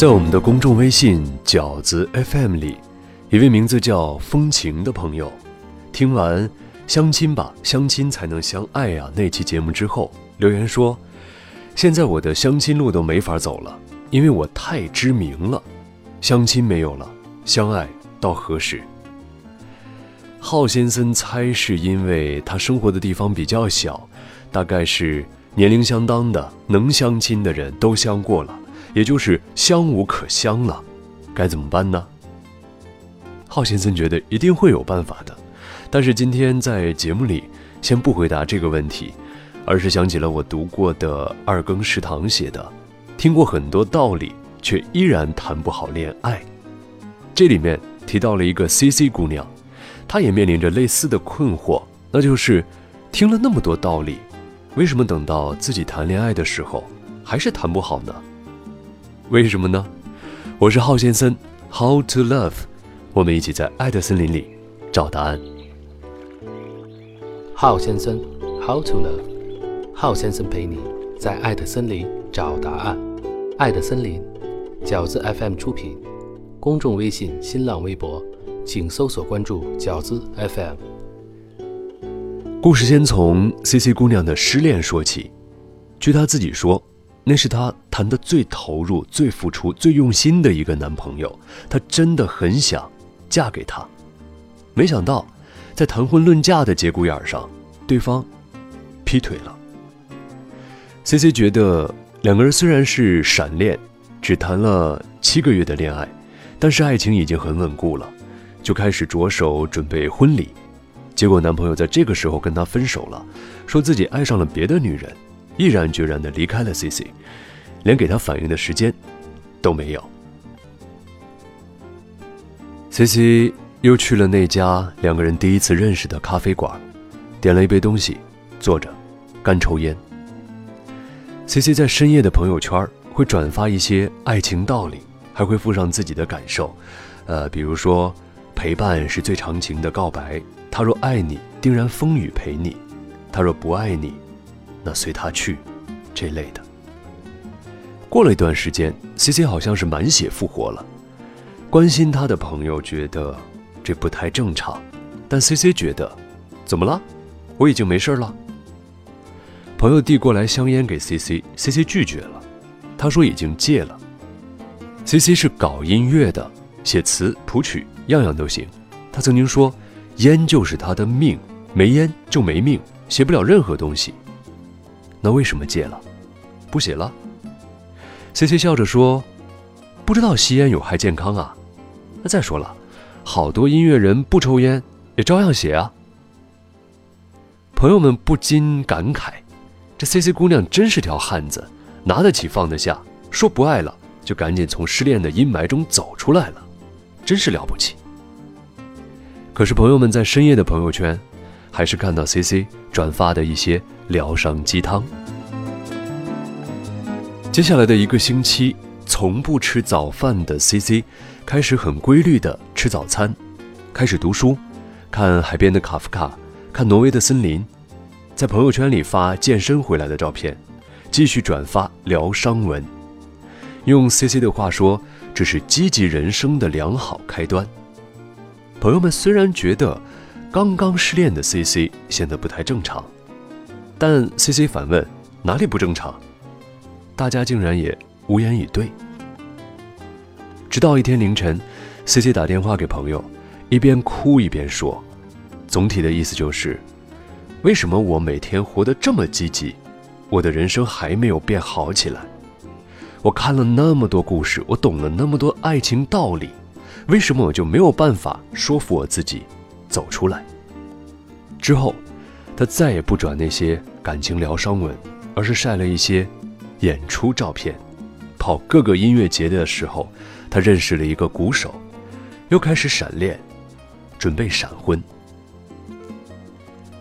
在我们的公众微信“饺子 FM” 里，一位名字叫风情的朋友，听完《相亲吧，相亲才能相爱呀》那期节目之后，留言说：“现在我的相亲路都没法走了，因为我太知名了，相亲没有了，相爱到何时？”浩先生猜是因为他生活的地方比较小，大概是年龄相当的能相亲的人都相过了，也就是相无可相了，该怎么办呢？浩先生觉得一定会有办法的，但是今天在节目里先不回答这个问题，而是想起了我读过的二更食堂写的，听过很多道理，却依然谈不好恋爱。这里面提到了一个 C C 姑娘。她也面临着类似的困惑，那就是听了那么多道理，为什么等到自己谈恋爱的时候还是谈不好呢？为什么呢？我是浩先生，How to Love，我们一起在爱的森林里找答案。浩先生，How to Love，浩先生陪你在爱的森林找答案。爱的森林，饺子 FM 出品，公众微信、新浪微博。请搜索关注饺子 FM。故事先从 C C 姑娘的失恋说起。据她自己说，那是她谈的最投入、最付出、最用心的一个男朋友。她真的很想嫁给他，没想到在谈婚论嫁的节骨眼上，对方劈腿了。C C 觉得两个人虽然是闪恋，只谈了七个月的恋爱，但是爱情已经很稳固了。就开始着手准备婚礼，结果男朋友在这个时候跟她分手了，说自己爱上了别的女人，毅然决然地离开了 C C，连给她反应的时间都没有。C C 又去了那家两个人第一次认识的咖啡馆，点了一杯东西，坐着干抽烟。C C 在深夜的朋友圈会转发一些爱情道理，还会附上自己的感受，呃，比如说。陪伴是最长情的告白。他若爱你，定然风雨陪你；他若不爱你，那随他去。这类的。过了一段时间，C C 好像是满血复活了。关心他的朋友觉得这不太正常，但 C C 觉得，怎么了？我已经没事了。朋友递过来香烟给 C C，C C 拒绝了。他说已经戒了。C C 是搞音乐的，写词谱曲。样样都行，他曾经说，烟就是他的命，没烟就没命，写不了任何东西。那为什么戒了？不写了？C C 笑着说，不知道吸烟有害健康啊。那再说了，好多音乐人不抽烟也照样写啊。朋友们不禁感慨，这 C C 姑娘真是条汉子，拿得起放得下，说不爱了就赶紧从失恋的阴霾中走出来了，真是了不起。可是朋友们在深夜的朋友圈，还是看到 C C 转发的一些疗伤鸡汤。接下来的一个星期，从不吃早饭的 C C，开始很规律的吃早餐，开始读书，看海边的卡夫卡，看挪威的森林，在朋友圈里发健身回来的照片，继续转发疗伤文。用 C C 的话说，这是积极人生的良好开端。朋友们虽然觉得刚刚失恋的 C C 显得不太正常，但 C C 反问哪里不正常，大家竟然也无言以对。直到一天凌晨，C C 打电话给朋友，一边哭一边说：“总体的意思就是，为什么我每天活得这么积极，我的人生还没有变好起来？我看了那么多故事，我懂了那么多爱情道理。”为什么我就没有办法说服我自己走出来？之后，他再也不转那些感情疗伤文，而是晒了一些演出照片。跑各个音乐节的时候，他认识了一个鼓手，又开始闪恋，准备闪婚。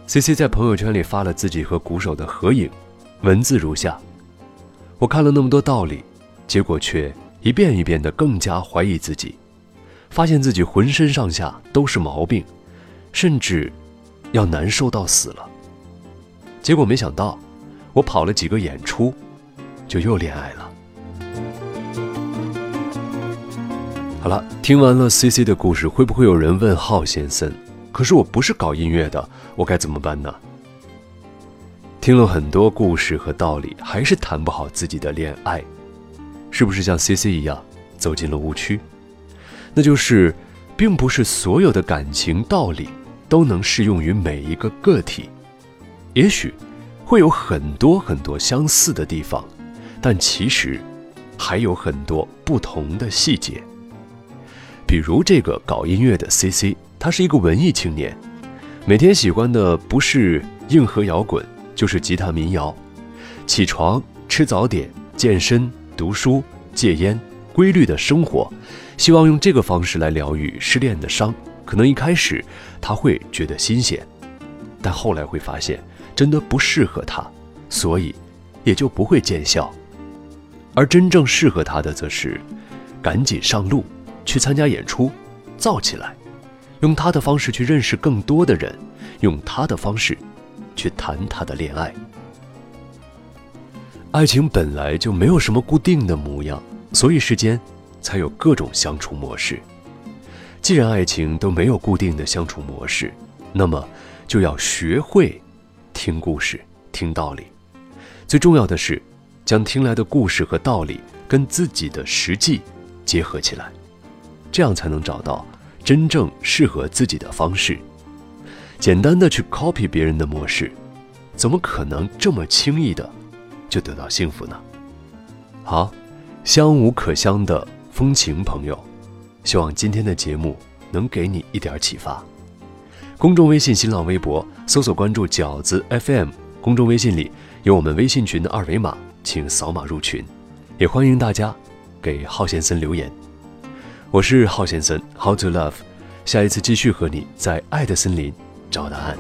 C C 在朋友圈里发了自己和鼓手的合影，文字如下：我看了那么多道理，结果却一遍一遍的更加怀疑自己。发现自己浑身上下都是毛病，甚至要难受到死了。结果没想到，我跑了几个演出，就又恋爱了。好了，听完了 C C 的故事，会不会有人问浩先生？可是我不是搞音乐的，我该怎么办呢？听了很多故事和道理，还是谈不好自己的恋爱，是不是像 C C 一样走进了误区？那就是，并不是所有的感情道理都能适用于每一个个体，也许会有很多很多相似的地方，但其实还有很多不同的细节。比如这个搞音乐的 C C，他是一个文艺青年，每天喜欢的不是硬核摇滚，就是吉他民谣。起床、吃早点、健身、读书、戒烟，规律的生活，希望用这个方式来疗愈失恋的伤。可能一开始他会觉得新鲜，但后来会发现真的不适合他，所以也就不会见效。而真正适合他的，则是赶紧上路。去参加演出，造起来，用他的方式去认识更多的人，用他的方式去谈他的恋爱。爱情本来就没有什么固定的模样，所以世间才有各种相处模式。既然爱情都没有固定的相处模式，那么就要学会听故事、听道理。最重要的是，将听来的故事和道理跟自己的实际结合起来。这样才能找到真正适合自己的方式。简单的去 copy 别人的模式，怎么可能这么轻易的就得到幸福呢？好，相无可相的风情朋友，希望今天的节目能给你一点启发。公众微信、新浪微博搜索关注“饺子 FM”，公众微信里有我们微信群的二维码，请扫码入群。也欢迎大家给浩先生留言。我是浩先生，How to Love，下一次继续和你在爱的森林找答案。